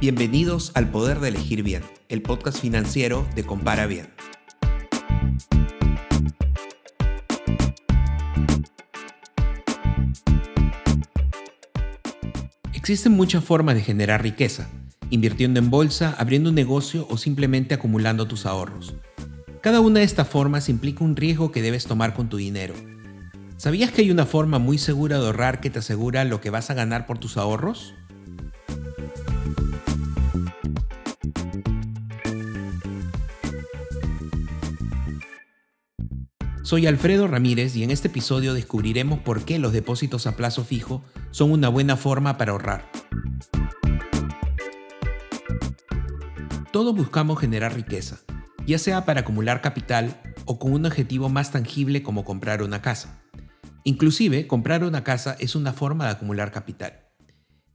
Bienvenidos al Poder de Elegir Bien, el podcast financiero de Compara Bien. Existen muchas formas de generar riqueza, invirtiendo en bolsa, abriendo un negocio o simplemente acumulando tus ahorros. Cada una de estas formas implica un riesgo que debes tomar con tu dinero. ¿Sabías que hay una forma muy segura de ahorrar que te asegura lo que vas a ganar por tus ahorros? Soy Alfredo Ramírez y en este episodio descubriremos por qué los depósitos a plazo fijo son una buena forma para ahorrar. Todos buscamos generar riqueza, ya sea para acumular capital o con un objetivo más tangible como comprar una casa. Inclusive, comprar una casa es una forma de acumular capital.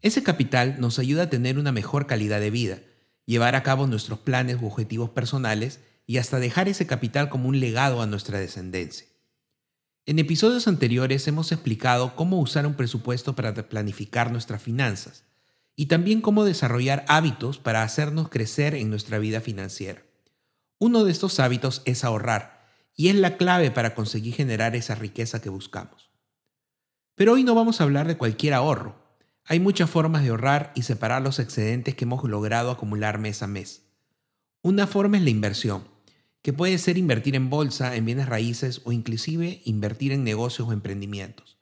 Ese capital nos ayuda a tener una mejor calidad de vida, llevar a cabo nuestros planes u objetivos personales y hasta dejar ese capital como un legado a nuestra descendencia. En episodios anteriores hemos explicado cómo usar un presupuesto para planificar nuestras finanzas y también cómo desarrollar hábitos para hacernos crecer en nuestra vida financiera. Uno de estos hábitos es ahorrar y es la clave para conseguir generar esa riqueza que buscamos. Pero hoy no vamos a hablar de cualquier ahorro. Hay muchas formas de ahorrar y separar los excedentes que hemos logrado acumular mes a mes. Una forma es la inversión, que puede ser invertir en bolsa, en bienes raíces o inclusive invertir en negocios o emprendimientos.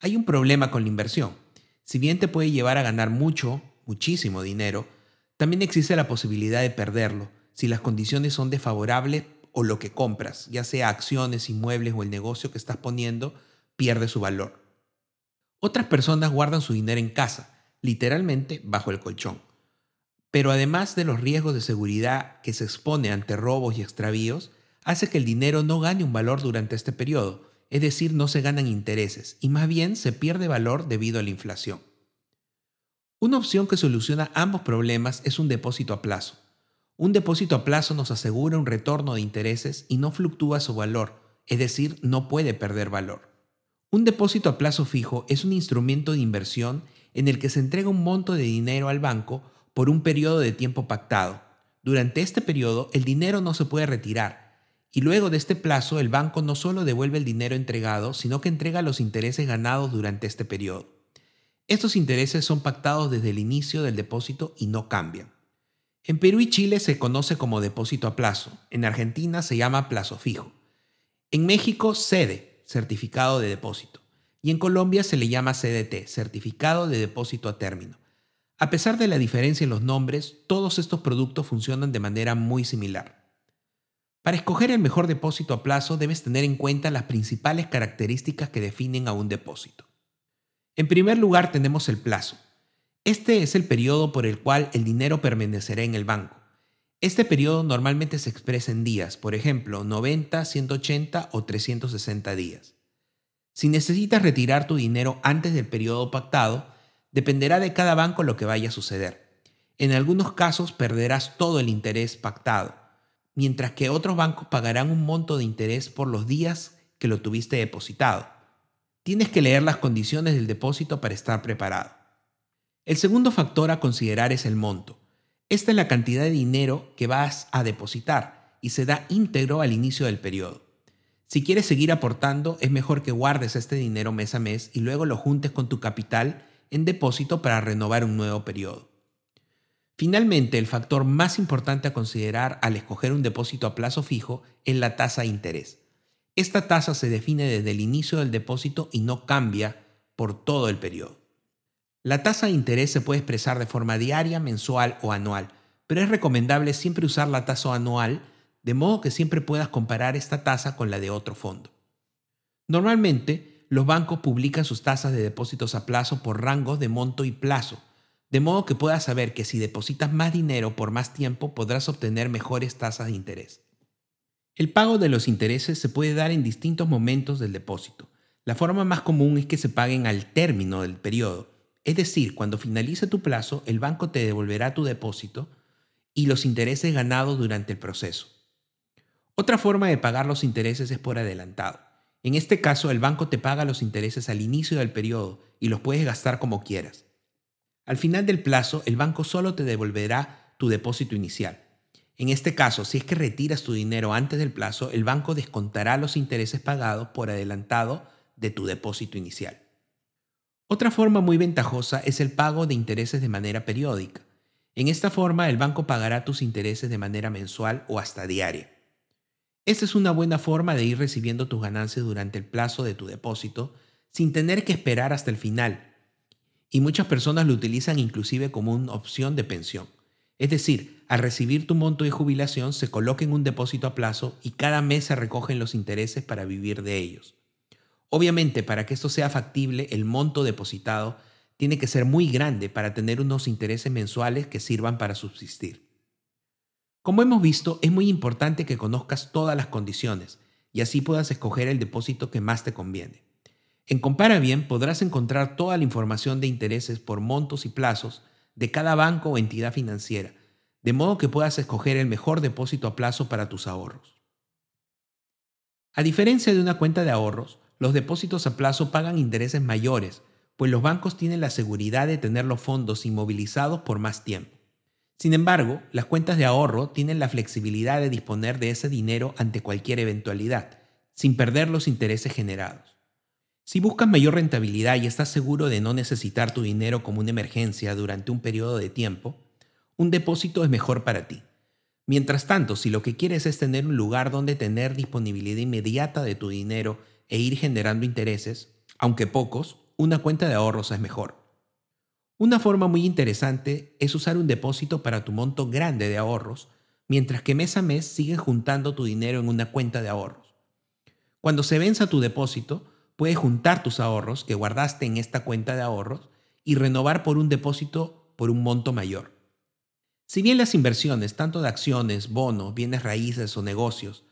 Hay un problema con la inversión. Si bien te puede llevar a ganar mucho, muchísimo dinero, también existe la posibilidad de perderlo si las condiciones son desfavorables o lo que compras, ya sea acciones, inmuebles o el negocio que estás poniendo, pierde su valor. Otras personas guardan su dinero en casa, literalmente bajo el colchón. Pero además de los riesgos de seguridad que se expone ante robos y extravíos, hace que el dinero no gane un valor durante este periodo, es decir, no se ganan intereses, y más bien se pierde valor debido a la inflación. Una opción que soluciona ambos problemas es un depósito a plazo. Un depósito a plazo nos asegura un retorno de intereses y no fluctúa su valor, es decir, no puede perder valor. Un depósito a plazo fijo es un instrumento de inversión en el que se entrega un monto de dinero al banco por un periodo de tiempo pactado. Durante este periodo el dinero no se puede retirar y luego de este plazo el banco no solo devuelve el dinero entregado, sino que entrega los intereses ganados durante este periodo. Estos intereses son pactados desde el inicio del depósito y no cambian. En Perú y Chile se conoce como depósito a plazo, en Argentina se llama plazo fijo. En México, CEDE, certificado de depósito, y en Colombia se le llama CDT, certificado de depósito a término. A pesar de la diferencia en los nombres, todos estos productos funcionan de manera muy similar. Para escoger el mejor depósito a plazo debes tener en cuenta las principales características que definen a un depósito. En primer lugar tenemos el plazo. Este es el periodo por el cual el dinero permanecerá en el banco. Este periodo normalmente se expresa en días, por ejemplo, 90, 180 o 360 días. Si necesitas retirar tu dinero antes del periodo pactado, Dependerá de cada banco lo que vaya a suceder. En algunos casos perderás todo el interés pactado, mientras que otros bancos pagarán un monto de interés por los días que lo tuviste depositado. Tienes que leer las condiciones del depósito para estar preparado. El segundo factor a considerar es el monto. Esta es la cantidad de dinero que vas a depositar y se da íntegro al inicio del periodo. Si quieres seguir aportando, es mejor que guardes este dinero mes a mes y luego lo juntes con tu capital en depósito para renovar un nuevo periodo. Finalmente, el factor más importante a considerar al escoger un depósito a plazo fijo es la tasa de interés. Esta tasa se define desde el inicio del depósito y no cambia por todo el periodo. La tasa de interés se puede expresar de forma diaria, mensual o anual, pero es recomendable siempre usar la tasa anual de modo que siempre puedas comparar esta tasa con la de otro fondo. Normalmente, los bancos publican sus tasas de depósitos a plazo por rangos de monto y plazo, de modo que puedas saber que si depositas más dinero por más tiempo podrás obtener mejores tasas de interés. El pago de los intereses se puede dar en distintos momentos del depósito. La forma más común es que se paguen al término del periodo, es decir, cuando finalice tu plazo, el banco te devolverá tu depósito y los intereses ganados durante el proceso. Otra forma de pagar los intereses es por adelantado. En este caso, el banco te paga los intereses al inicio del periodo y los puedes gastar como quieras. Al final del plazo, el banco solo te devolverá tu depósito inicial. En este caso, si es que retiras tu dinero antes del plazo, el banco descontará los intereses pagados por adelantado de tu depósito inicial. Otra forma muy ventajosa es el pago de intereses de manera periódica. En esta forma, el banco pagará tus intereses de manera mensual o hasta diaria. Esta es una buena forma de ir recibiendo tus ganancias durante el plazo de tu depósito sin tener que esperar hasta el final. Y muchas personas lo utilizan inclusive como una opción de pensión. Es decir, al recibir tu monto de jubilación se coloca en un depósito a plazo y cada mes se recogen los intereses para vivir de ellos. Obviamente, para que esto sea factible, el monto depositado tiene que ser muy grande para tener unos intereses mensuales que sirvan para subsistir. Como hemos visto, es muy importante que conozcas todas las condiciones y así puedas escoger el depósito que más te conviene. En Compara Bien podrás encontrar toda la información de intereses por montos y plazos de cada banco o entidad financiera, de modo que puedas escoger el mejor depósito a plazo para tus ahorros. A diferencia de una cuenta de ahorros, los depósitos a plazo pagan intereses mayores, pues los bancos tienen la seguridad de tener los fondos inmovilizados por más tiempo. Sin embargo, las cuentas de ahorro tienen la flexibilidad de disponer de ese dinero ante cualquier eventualidad, sin perder los intereses generados. Si buscas mayor rentabilidad y estás seguro de no necesitar tu dinero como una emergencia durante un periodo de tiempo, un depósito es mejor para ti. Mientras tanto, si lo que quieres es tener un lugar donde tener disponibilidad inmediata de tu dinero e ir generando intereses, aunque pocos, una cuenta de ahorros es mejor. Una forma muy interesante es usar un depósito para tu monto grande de ahorros, mientras que mes a mes sigues juntando tu dinero en una cuenta de ahorros. Cuando se venza tu depósito, puedes juntar tus ahorros que guardaste en esta cuenta de ahorros y renovar por un depósito por un monto mayor. Si bien las inversiones, tanto de acciones, bonos, bienes raíces o negocios,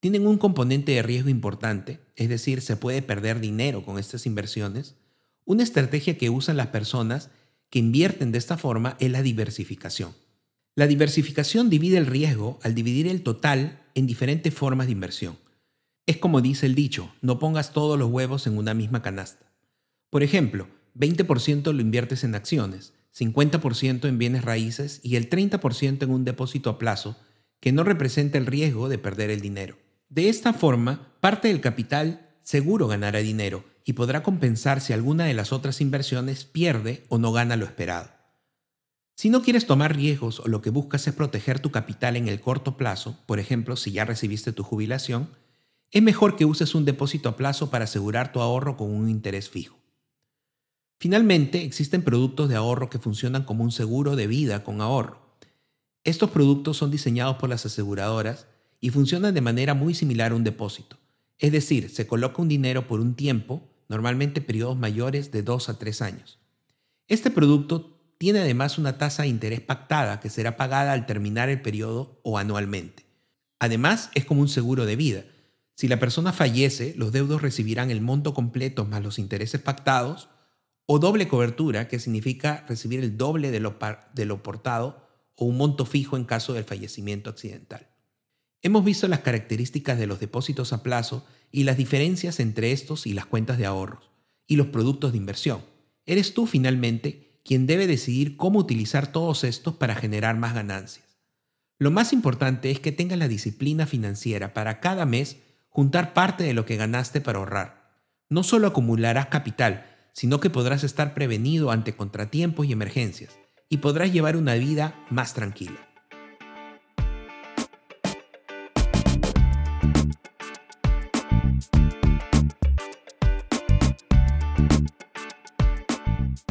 tienen un componente de riesgo importante, es decir, se puede perder dinero con estas inversiones, una estrategia que usan las personas que invierten de esta forma es la diversificación. La diversificación divide el riesgo al dividir el total en diferentes formas de inversión. Es como dice el dicho, no pongas todos los huevos en una misma canasta. Por ejemplo, 20% lo inviertes en acciones, 50% en bienes raíces y el 30% en un depósito a plazo que no representa el riesgo de perder el dinero. De esta forma, parte del capital seguro ganará dinero y podrá compensar si alguna de las otras inversiones pierde o no gana lo esperado. Si no quieres tomar riesgos o lo que buscas es proteger tu capital en el corto plazo, por ejemplo, si ya recibiste tu jubilación, es mejor que uses un depósito a plazo para asegurar tu ahorro con un interés fijo. Finalmente, existen productos de ahorro que funcionan como un seguro de vida con ahorro. Estos productos son diseñados por las aseguradoras y funcionan de manera muy similar a un depósito. Es decir, se coloca un dinero por un tiempo normalmente periodos mayores de 2 a 3 años. Este producto tiene además una tasa de interés pactada que será pagada al terminar el periodo o anualmente. Además, es como un seguro de vida. Si la persona fallece, los deudos recibirán el monto completo más los intereses pactados, o doble cobertura, que significa recibir el doble de lo, de lo portado, o un monto fijo en caso del fallecimiento accidental. Hemos visto las características de los depósitos a plazo y las diferencias entre estos y las cuentas de ahorros y los productos de inversión. Eres tú finalmente quien debe decidir cómo utilizar todos estos para generar más ganancias. Lo más importante es que tengas la disciplina financiera para cada mes juntar parte de lo que ganaste para ahorrar. No solo acumularás capital, sino que podrás estar prevenido ante contratiempos y emergencias y podrás llevar una vida más tranquila.